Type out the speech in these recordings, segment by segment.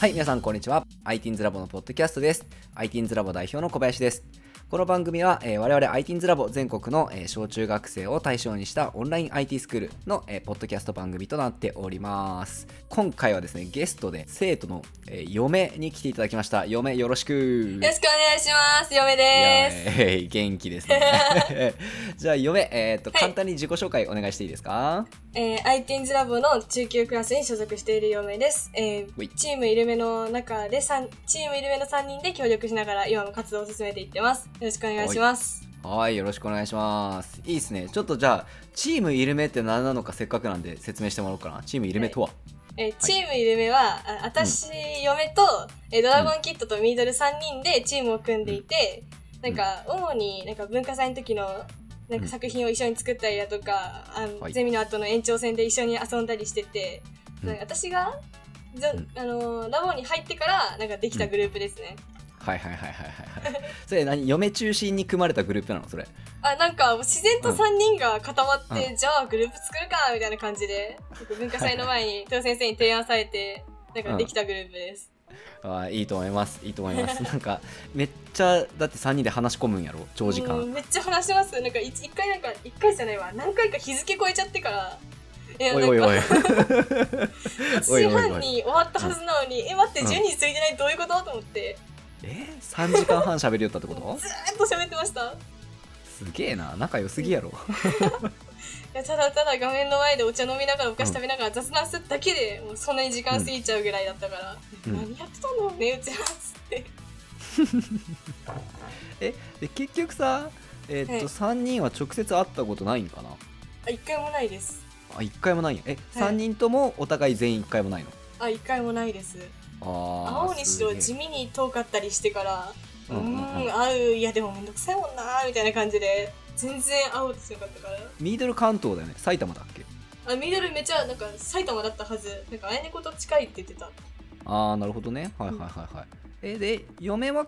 はい、皆さんこんにちは。ITINS ラボのポッドキャストです。ITINS ラボ代表の小林です。この番組は、えー我々 ITINS ラボ全国の、えー小中学生を対象にしたオンライン IT スクールの、えーポッドキャスト番組となっております。今回はですね、ゲストで生徒の、えー嫁に来ていただきました。嫁よろしく。よろしくお願いします。嫁です。えー 元気ですね。じゃあ嫁、えーとはい簡単に自己紹介お願いしていいですか、えー、ITINS ラボの中級クラスに所属している嫁です。えー、チームイルメの中で三チームイルメの3人で協力しながら今も活動を進めていってます。よろしくお願いします。はい、よろしくお願いします。いいですね。ちょっとじゃあ、チームイルメって何なのかせっかくなんで説明してもらおうかな。チームイルメとは、えー、チームイルメは、あ私、嫁と、えードラゴンキットとミードル3人でチームを組んでいて、なんか、主になんか文化祭の時のなんか作品を一緒に作ったりだとか、あのはい。ゼミの後の延長戦で一緒に遊んだりしてて、うん。なんか私が、ずん。あのーラボに入ってからなんかできたグループですね。はいはいはいはいはいはい。それ何嫁中心に組まれたグループなの？それ。あなんか自然と3人が固まって、うじゃあグループ作るかみたいな感じで 文化祭の前に 豊先生に提案されてなんかできたグループです。あーいいと思います。いいと思います。なんか、めっちゃ、だって3人で話し込むんやろ？長時間。うんめっちゃ話しますなんか一一回なんか一回じゃないわ何回か日付超えちゃってからいやおいおいおい。8時半に終わったはずなのにえ待ってうん12時過ぎてない？どういうこと？と思ってえ ?3 時間半喋りよったってこと？ずーっと喋ってました。いすげえな。仲良すぎやろ。やただただ画面の前でお茶飲みながらお菓子食べながら雑談するだけでもうそんなに時間過ぎちゃうぐらいだったから、うん。何やってたの？ねうちはっつって。えで結局さ、えーっと、はい。3人は直接会ったことないんかな？あ一回もないです。あ、1回もないんや。え、はい。3人ともお互い全員1回もないの？あ一回もないです青にしろ地味に遠かったりしてからううんうんうん。ーん会ういやでもめんどくさいもんなーみたいな感じで全然会おうとしなかったから。ミドル関東だよね。埼玉だっけ？あミドルめちゃなんか埼玉だったはず。なんかあやねこと近いって言ってた。ああなるほどね。はいはいはいはい。えで嫁は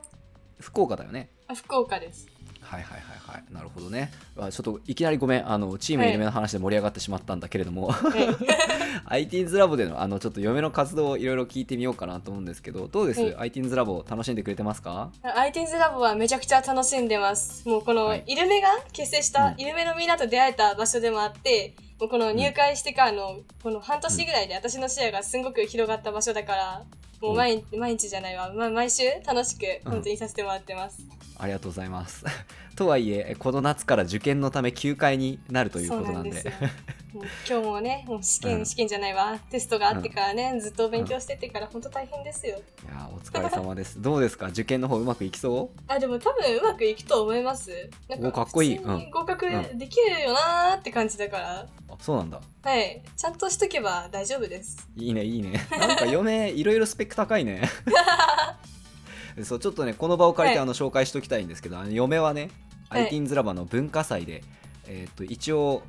福岡だよね？あ福岡ですはいはいはいはい。なるほどね。あちょっといきなりごめんあのチームイルメの話で盛り上がってしまったんだけれども、はい。IT's ラボでのあのちょっと嫁の活動をいろいろ聞いてみようかなと思うんですけどどうです、はい。IT's ラボ楽しんでくれてますか？IT's ラボはめちゃくちゃ楽しんでます。もうこのはい。イルメが結成した、うん。イルメのみんなと出会えた場所でもあってもうこの入会してからのこの半年ぐらいで私の視野がすごく広がった場所だからもう毎日毎日じゃないわ、ま、毎週楽しく本当にさせてもらってます、ありがとうございますとはいえこの夏から受験のため休会になるということなんで。んで今日もねもう試験、うん。試験じゃないわ。テストがあってからね、ずっと勉強しててから本当大変ですよ。いやーお疲れ様です。どうですか？受験の方うまくいきそう？あでも多分うまくいくと思います。なんおかっこいい。普通に合格うん。できるよなーって感じだから、あそうなんだ。はい。ちゃんとしとけば大丈夫です。いいねいいね。なんか嫁いろいろスペック高いね そうちょっとねこの場を借りて、はい。あの紹介しておきたいんですけどあの嫁はね、はい。IT's ラバの文化祭で、えー、と一応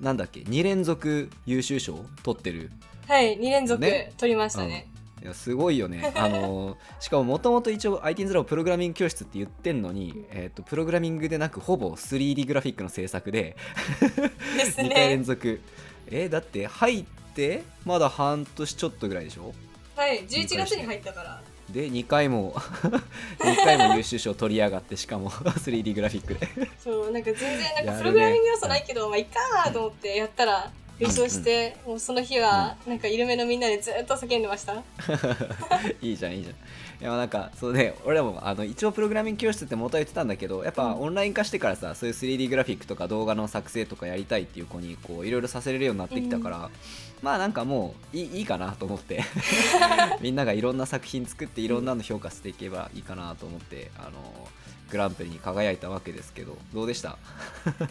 なんだっけ2連続優秀賞を取ってる。はい2連続ね。取りましたね。いやすごいよね。あのーしかももともと一応 IT's ラボプログラミング教室って言ってんのに、えー、とプログラミングでなくほぼ 3D グラフィックの制作で です2回連ね続。えだって入ってまだ半年ちょっとぐらいでしょ？はい11月に入ったからで2回も 2回も優秀賞取りやがってしかも 3D グラフィックで。そうなんか全然なんかプログラミング要素ないけど、まあいっかーと思ってやったら優勝して、もうその日はなんか緩めのみんなでずっと叫んでました？いいじゃんいいじゃん。いやなんかそうね俺らもあの一応プログラミング教室って元は言ってたんだけどやっぱうん。オンライン化してからさそういう 3D グラフィックとか動画の作成とかやりたいっていう子にこういろいろさせれるようになってきたから、まあなんかもういいいいかなと思って。みんながいろんな作品作っていろんなの評価していけばいいかなと思ってあのグランプリに輝いたわけですけどどうでした？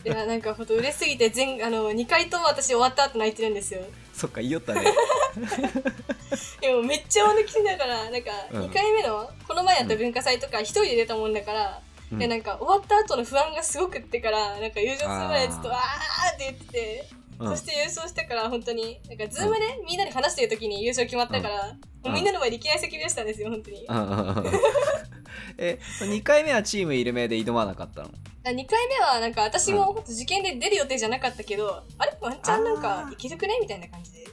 いやなんかほんと嬉しすぎて全あの2回とも私終わった後泣いてるんですよ。そっか言いよったね。でもめっちゃ泣きながらなんかうん。2回目のこの前やった文化祭とか一人で出たもんだから、うん。でなんか終わった後の不安がすごくってからなんか優勝するまでずっとあー。って言ってて、うん。そして優勝してから本当になんかズームでみんなで話してる時に優勝決まったから、うん。もうみんなの前でいきなり叫び出したんですよ本当に、え2回目はチームイルメで挑まなかったの？2回目はなんか私も受験で出る予定じゃなかったけど、あれ？ワンチャンなんかいけるくね？みたいな感じで。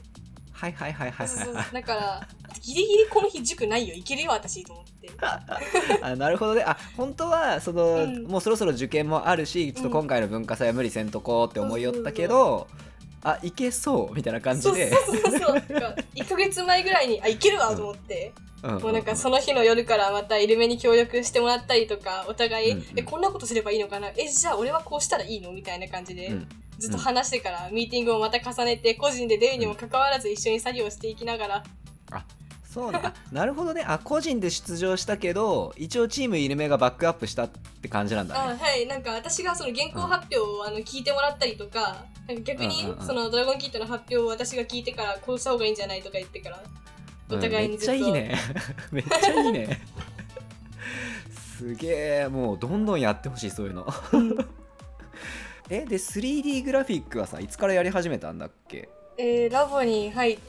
はいはいはいはいそうはいだからギリギリこの日塾ないよ。いけるよ私と思って。あなるほどね。あ本当はその、うん。もうそろそろ受験もあるしちょっと今回の文化祭は無理せんとこうって思いよったけど、あいけそうみたいな感じで。そうそうそうそう。なんか1ヶ月前ぐらいにあいけるわと思って、うんもうなんかその日の夜からまたイルメに協力してもらったりとかお互い、うんうん。えこんなことすればいいのかな？えじゃあ俺はこうしたらいいの？みたいな感じで、うん。ずっと話してからミーティングをまた重ねて個人で出るにもかかわらず一緒に作業していきながら、そうなあ なるほどね。あ個人で出場したけど一応チームイルメがバックアップしたって感じなんだね。あはい。なんか私がその原稿発表をあの聞いてもらったりとか逆にうんうんうん。そのドラゴンキットの発表を私が聞いてからこうした方がいいんじゃないとか言ってからお互いにずっと、うんめっちゃいいね。めっちゃいいね。すげえもうどんどんやってほしいそういうの。えで 3D グラフィックはさいつからやり始めたんだっけ？えーラボに入っ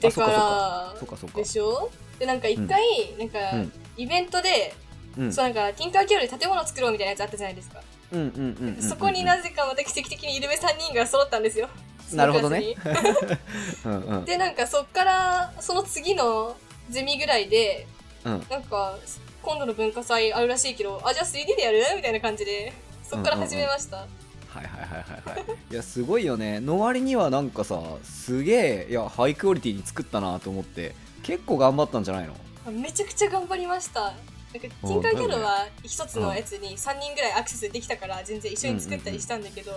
てからでしょ？でなんか一回、なんか、うん。イベントで、うん。そうなんかティンカーキャロで建物作ろうみたいなやつあったじゃないですか、うんうんうんうんうんそこになぜかまた奇跡的にイルメ3人が揃ったんですよ。なるほどね。でなんかそっからその次のゼミぐらいでうん。なんか今度の文化祭あるらしいけどあじゃあ 3D でやるみたいな感じでそっから始めました、はいはいはいはいはい。いやすごいよね。の割にはなんかさすげえいやハイクオリティに作ったなと思って結構頑張ったんじゃないの？めちゃくちゃ頑張りましたなんかティンカーキャロは一つのやつに3人ぐらいアクセスできたから全然一緒に作ったりしたんだけど、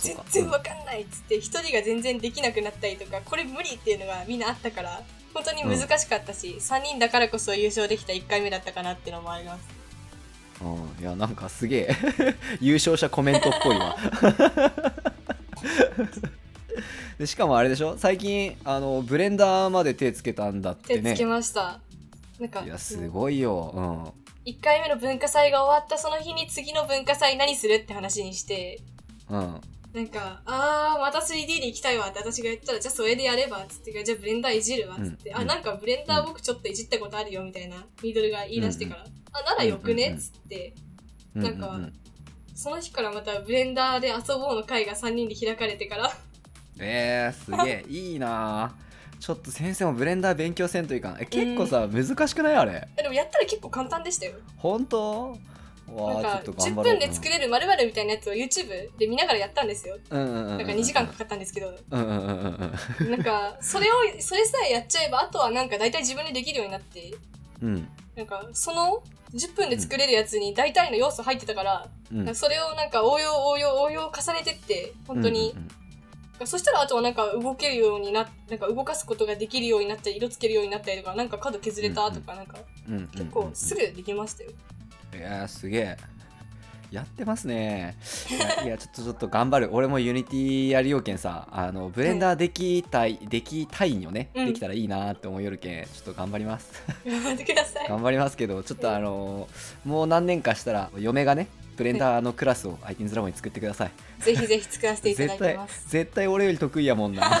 全然わかんないっつって一人が全然できなくなったりとかこれ無理っていうのがみんなあったから本当に難しかったし、3人だからこそ優勝できた1回目だったかなっていうのもあります。うん、いやなんかすげえ 優勝者コメントっぽいわ。でしかもあれでしょ？最近あのブレンダーまで手つけたんだってね。手つけました、なんかいやすごいよ、1回目の文化祭が終わったその日に次の文化祭何するって話にして。うん。うんなんか、あー、また 3D で行きたいわって私が言ったら、じゃあそれでやればっつって、じゃあブレンダーいじるわっつって、あ、うん。うん。なんかブレンダー僕ちょっといじったことあるよみたいな、ミドルが言い出してから、あ、ならよくねっつって、うんなんかううその日からまたブレンダーで遊ぼうの会が3人で開かれてから、えー、すげえいいなちょっと先生もブレンダー勉強せんといかん。え結構さ、難しくない？あれ。でもやったら結構簡単でしたよ。本当？わなんかあちょっと頑10張ろう。分で作れる〇〇みたいなやつを YouTube で見ながらやったんですよ。なんか2時間かかったんですけど、うんうんうんうんうんなんかそれを、それさえやっちゃえば、あとはなんか大体自分でできるようになって、うん。なんかその10分で作れるやつに大体の要素入ってたから、うん。それをなんか応用応用応用重ねてって本当に、そしたらあとはなんか動けるようにななんか動かすことができるようになったり色つけるようになったりとかなんか角削れたとかなんか。うんうん結構すぐできましたよ、いやーすげえ。やってますね。いやちょっとちょっと頑張る。俺も Unityやりようけんさあのブレンダーできたい、できたいんよね、うん。できたらいいなって思いよるけんちょっと頑張ります。頑張ってください。頑張りますけどちょっとあのもう何年かしたら嫁がねブレンダーのクラスを i t ズラボに作ってください。ぜひぜひ作らせていただ絶対いてます。絶対俺より得意やもんな。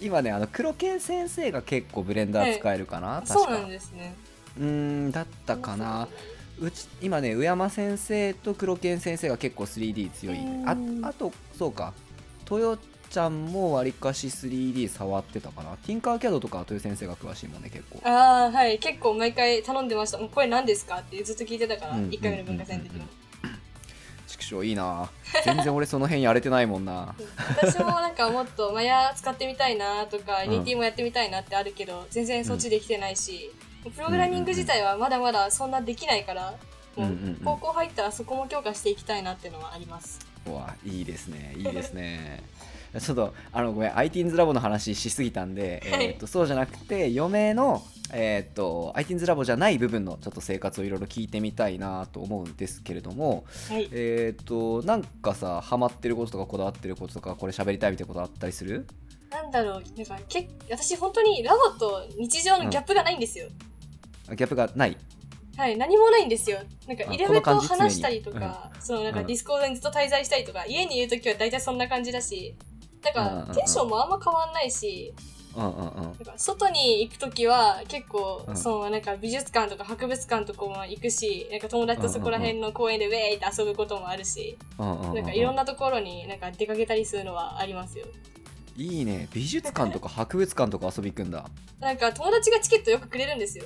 今ねあの黒剣先生が結構ブレンダー使えるかな、確か。そうなんですね。うーんだったかな。うち今ね宇山先生と黒剣先生が結構 3D 強い。うん。ああとそうか。豊ちゃんもわりかし 3D 触ってたかな。ティンカーキャドとかは豊先生が詳しいもんね結構。ああはい。結構毎回頼んでました。もうこれ何ですかってずっと聞いてたから、うん。1回目の文化祭の時も、畜生いいな。全然俺その辺やれてないもんな。私もなんかもっとマヤ使ってみたいなとか、うん。NT もやってみたいなってあるけど全然そっちできてないし、プログラミング自体はまだまだそんなできないから、もううんうん。うん高校入ったらそこも強化していきたいなっていうのはあります。うわいいですね。いいですねちょっとあのごめん i t ズラボの話しすぎたんで、はい。えー、とそうじゃなくて嫁のえっ、と i t ズラボじゃない部分のちょっと生活をいろいろ聞いてみたいなと思うんですけれどもはい。えっ、となんかさハマってることとかこだわってることとかこれ喋りたいみたいなことあったりする？なんだろう、なんかけ私本当にラボと日常のギャップがないんですよ。あギャップがない？はい、何もないんですよ。なんかあイレブンと話したりとか、そのなんかうん。 Discordにずっと滞在したりとか、家にいるときは大体そんな感じだし、なんうんうんうん。かテンションもあんま変わんないし、うんうんうん。なんか外に行くときは結構、うん。そのなんか美術館とか博物館とかも行くし、なんか友達とそこら辺の公園でウェーイって遊ぶこともあるし、なんかいろんなところになんか出かけたりするのはありますよ。いいね。美術館とか博物館とか遊び行くんだ。なんか友達がチケットよくくれるんですよ。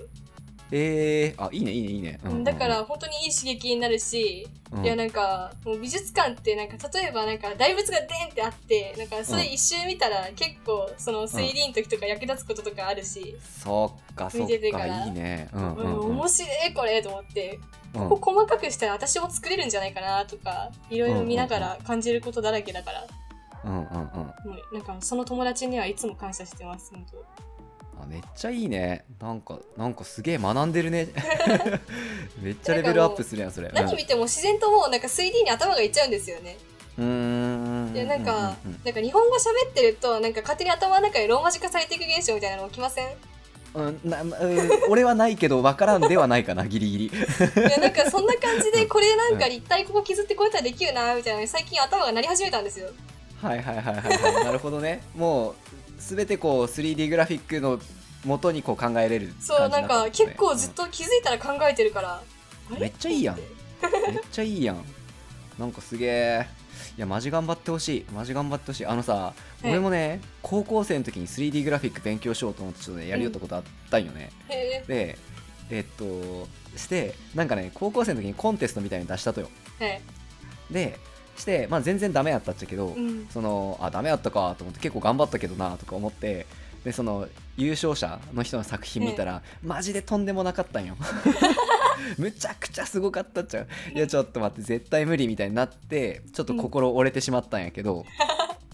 えー、あいいねいいねいいね、うん。うんうんだから本当にいい刺激になるし、うん。いやなんかもう美術館ってなんか例えばなんか大仏がデンってあってなんかそれ一周見たら結構その 3D の時とか役立つこととかあるし、そっか見ててかいいね。うんううん。んうん面白いこれと思って。うん。ここ細かくしたら私も作れるんじゃないかなとかいろいろ見ながら感じることだらけだから、うんうんうん。なんかその友達にはいつも感謝してます本当あめっちゃいいね。なんかなんかすげえ学んでるね。めっちゃレベルアップするやんそれ。何見ても自然ともうなんか 3D に頭がいっちゃうんですよね。うん。いやなんか、うんうんなんか日本語喋ってるとなんか勝手に頭の中でローマ字化されていく現象みたいなの起きません？いうんなうん俺はないけど分からんではないかなギリギリ。やなんかそんな感じでこれなんか立体ここ削ってこうやったらできるなみたいな最近頭が鳴り始めたんですよ。はいはいはいはいはい。なるほどね。もう全てこう 3D グラフィックの元にこう考えれる感じそうなんか結構ずっと気づいたら考えてるから、あれ？めっちゃいいやん。めっちゃいいやん。なんかすげえいやマジ頑張ってほしい。マジ頑張ってほしい。あのさ、い。俺もね高校生の時に 3D グラフィック勉強しようと思ってちょっとねやりよったことあったんよね、へでえっとしてなんかね高校生の時にコンテストみたいに出したとよ。でして、まあ、全然ダメやったっちゃけど、うん。そのあダメやったかと思って結構頑張ったけどなとか思ってでその優勝者の人の作品見たら、マジでとんでもなかったんよ。むちゃくちゃすごかったっちゃう。いやちょっと待って絶対無理みたいになってちょっと心折れてしまったんやけど、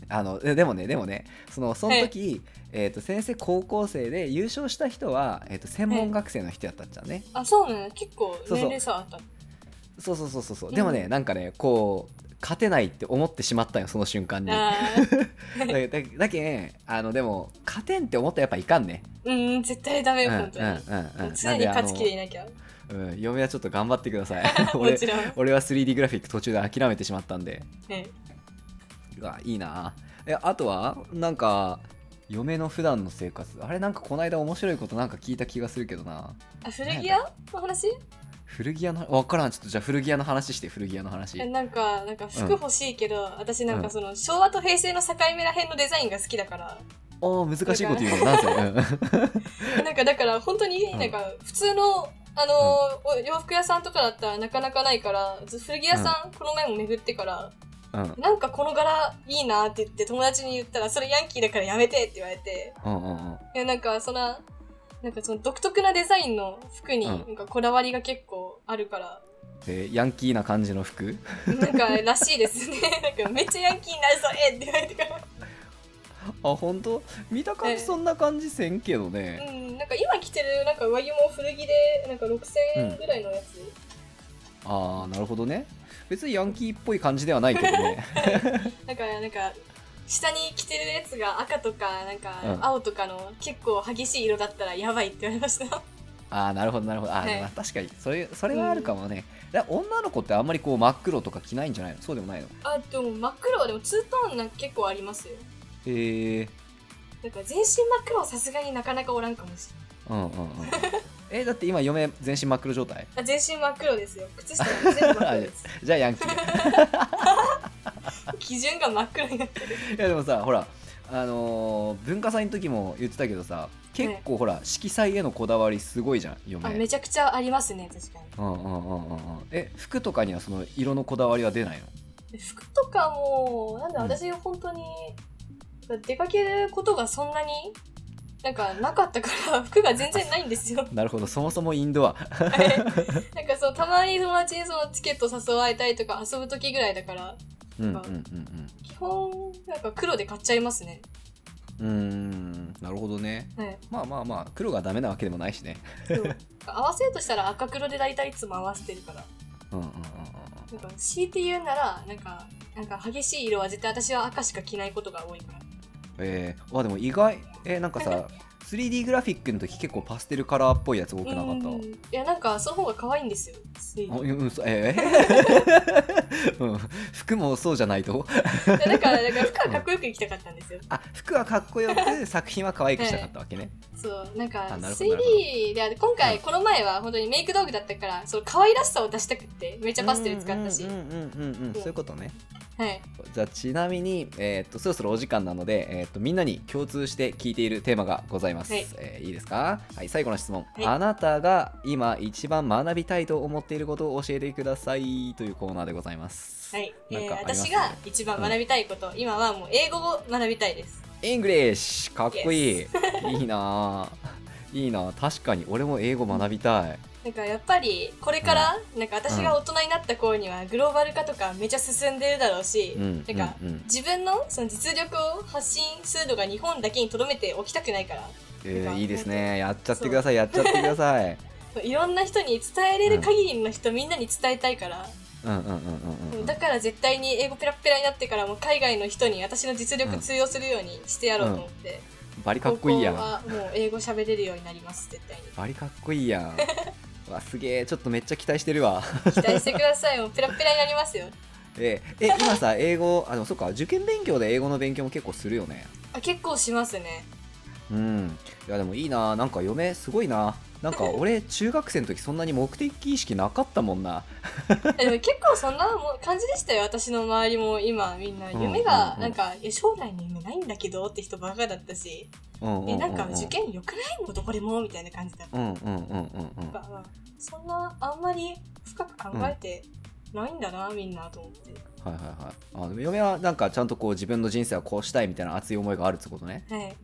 あのででもねでもねそのその時、えー、と先生高校生で優勝した人は、えー、と専門学生の人やったっちゃうね、あそうなの結構年齢差あった。そうそうそうそうそう。でもね、なんかねこう勝てないって思ってしまったんよその瞬間に。だだだけんあのでも勝てんって思ったらやっぱいかんね。うん絶対ダメよ本当に、うんうんうん。うん常に勝ちきれいなきゃ。うん、嫁はちょっと頑張ってください。も俺ちろん。俺は 3D グラフィック途中で諦めてしまったんで。ね。うわいいな。えあとはなんか嫁の普段の生活。あれなんかこの間面白いことなんか聞いた気がするけどな。あ古着屋の話？古着屋の分からんちょっとじゃあ古着屋の話して古着屋の話。えなんかなんか服欲しいけど、私なんうんかその昭和と平成の境目らへんのデザインが好きだから。おー難しいこと言うのなんせ、うん。なんかだから本当にうん。なんか普通のあのお洋服屋さんとかだったらなかなかないからず古着屋さん、この前も巡ってからうん。なんかこの柄いいなって言って友達に言ったらそれヤンキーだからやめてって言われて。うんうんうん。いやなんかそんななんかその独特なデザインの服にうん。なんかこだわりが結構あるから、えーヤンキーな感じの服？なんからしいですね。なんかめっちゃヤンキーになるそれって言われてから。あ本当？見た感じそんな感じせんけどね、うん。なんか今着てるなんか上着も古着でなんか6000円ぐらいのやつ、ああなるほどね。別にヤンキーっぽい感じではないけどね。なんかなんか下に着てるやつが赤とかなんかうん。青とかの結構激しい色だったらやばいって言われました。ああなるほどなるほど。あー、はい。まあ確かに。それそれはあるかもね、だ女の子ってあんまりこう真っ黒とか着ないんじゃないの？そうでもないの？あでも真っ黒はでもツートーンなんか結構ありますよ。へえなんか全身真っ黒はさすがになかなかおらんかもしれないうんうんうん。えだって今嫁全身真っ黒状態？あ全身真っ黒ですよ。靴下も全部真っ黒です。じゃあヤンキー 基準が真っ黒になってる。いやでもさほらあのー文化祭の時も言ってたけどさ結構ほら色彩へのこだわりすごいじゃん嫁。あめちゃくちゃありますね確かうんうんうんうんうん。え服とかにはその色のこだわりは出ないの？服とかもなんだうん。私本当に出かけることがそんなになんかなかったから 服が全然ないんですよ。なるほどそもそもインドア。なんかそのたまに友達にそのチケット誘われたりとか遊ぶ時ぐらいだからうんうんうん基本なんか黒で買っちゃいますね。うん。なるほどね。はい。まあまあまあ黒がダメなわけでもないしね。合わせるとしたら赤黒で大体いつも合わせてるから。うんうんうんなんか強いて言うならなんかなんか激しい色は絶対私は赤しか着ないことが多いから。えー、あでも意外。えー、なんかさ 3D グラフィックの時結構パステルカラーっぽいやつ多くなかった？うん。いやなんかその方が可愛いんですよあうんそうえー うん、服もそうじゃないと？だからだから服はかっこよく生きたかったんですよ。あ服はかっこよく作品は可愛くしたかったわけね、そうなんかあなるほどなる 3D で今回、うん。この前は本当にメイク道具だったからそう可愛らしさを出したくってめっちゃパステル使ったし、うんうんうんうんうんそう。いうことね。はい。じゃあちなみに、えーっとそろそろお時間なので、えーっとみんなに共通して聞いているテーマがございます、はい。えーいいですか？はい最後の質問、はい。あなたが今一番学びたいと思っていることを教えてくださいというコーナーでございます。はい、えー私が一番学びたいこと、今はもう英語を学びたいです。 English かっこいい。いいなあいいなあ確かに俺も英語学びたい。なんかやっぱりこれから、なんか私が大人になった頃にはグローバル化とかめちゃ進んでるだろうし、うん。なんかうん。うん。自分のその実力を発信するのが日本だけにとどめておきたくないから。えーいいですね。やっちゃってください。やっちゃってくださいいろんな人に伝えれる限りの人、みんなに伝えたいから、うんうんうんうんうんだから絶対に英語ペラッペラになってからもう海外の人に私の実力通用するようにしてやろうと思って、バリかっこいいやん。はもう英語喋れるようになります絶対にバリかっこいいやん。う わすげえ。ちょっとめっちゃ期待してるわ。期待してください。もうペラッペラになりますよ。ええ今さ英語あでもそっか。受験勉強で英語の勉強も結構するよね。あ結構しますね。うん。いやでもいいな。なんか嫁すごいななんか 俺中学生の時そんなに目的意識なかったもんな。えでも結構そんな感じでしたよ。私の周りも今みんな。うん夢がうん。うんなんか、え将来の夢ないんだけどって人ばっかだったし、うんうんえなんか受験よくないのどこでもみたいな感じだった、うんうんそんなあんまり深く考えてないんだな、みんなと思って。はいはいはい。あでも嫁はなんかちゃんとこう自分の人生はこうしたいみたいな熱い思いがあるってことね。はい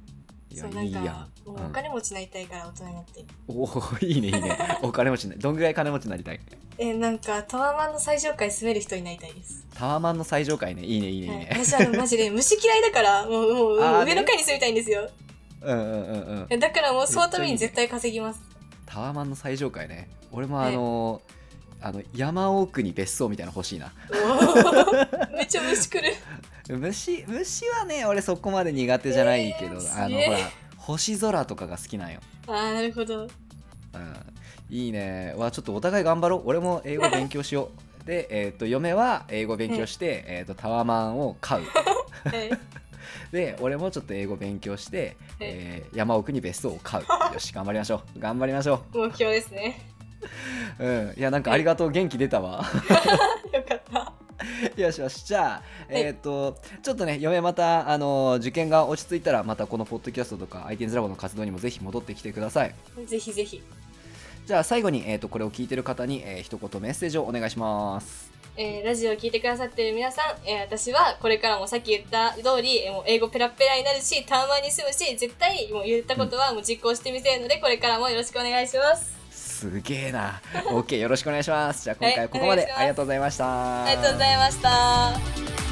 いやそうなんかいいやお金持ちになりたいから大人になって、おおいいねいいね。お金持ちねどんぐらい金持ちになりたい？えなんかタワマンの最上階住める人になりたいです。タワマンの最上階ね。いいねいいね。はい。ね、私あのマジで虫嫌いだから もうもう上の階に住みたいんですよ。うんうんうんうん。えだからもうそのために絶対稼ぎます。タワマンの最上階ね。俺もあのあの山奥に別荘みたいなの欲しいな。めっちゃ虫来る虫虫はね俺そこまで苦手じゃないけど、えーあのほら星空とかが好きなんよ、ああなるほど。うん、いいね。わちょっとお互い頑張ろう。俺も英語勉強しよう。で、えー、と嫁は英語勉強して、えー、とタワマンを買う。はい で俺もちょっと英語勉強して、えー。山奥に別荘を買う。よし頑張りましょう。頑張りましょ目標ですね。う、うん、いやなんかありがとう。元気出たわ。よかった よしよしじゃあ、えっ、とちょっとね嫁またあの受験が落ち着いたらまたこのポッドキャストとか IT's ラボの活動にもぜひ戻ってきてください。ぜひぜひ。じゃあ最後に、えー、とこれを聞いてる方に、えー一言メッセージをお願いします。えーラジオを聞いてくださっている皆さん、えー私はこれからもさっき言った通り、えーもう英語ペラペラになるし、タワマンに住むし、絶対もう言ったことはもう実行してみせるので、これからもよろしくお願いします。すげえな。OK よろしくお願いします。じゃあ今はい回ここまでありがとうございました。ありがとうございました。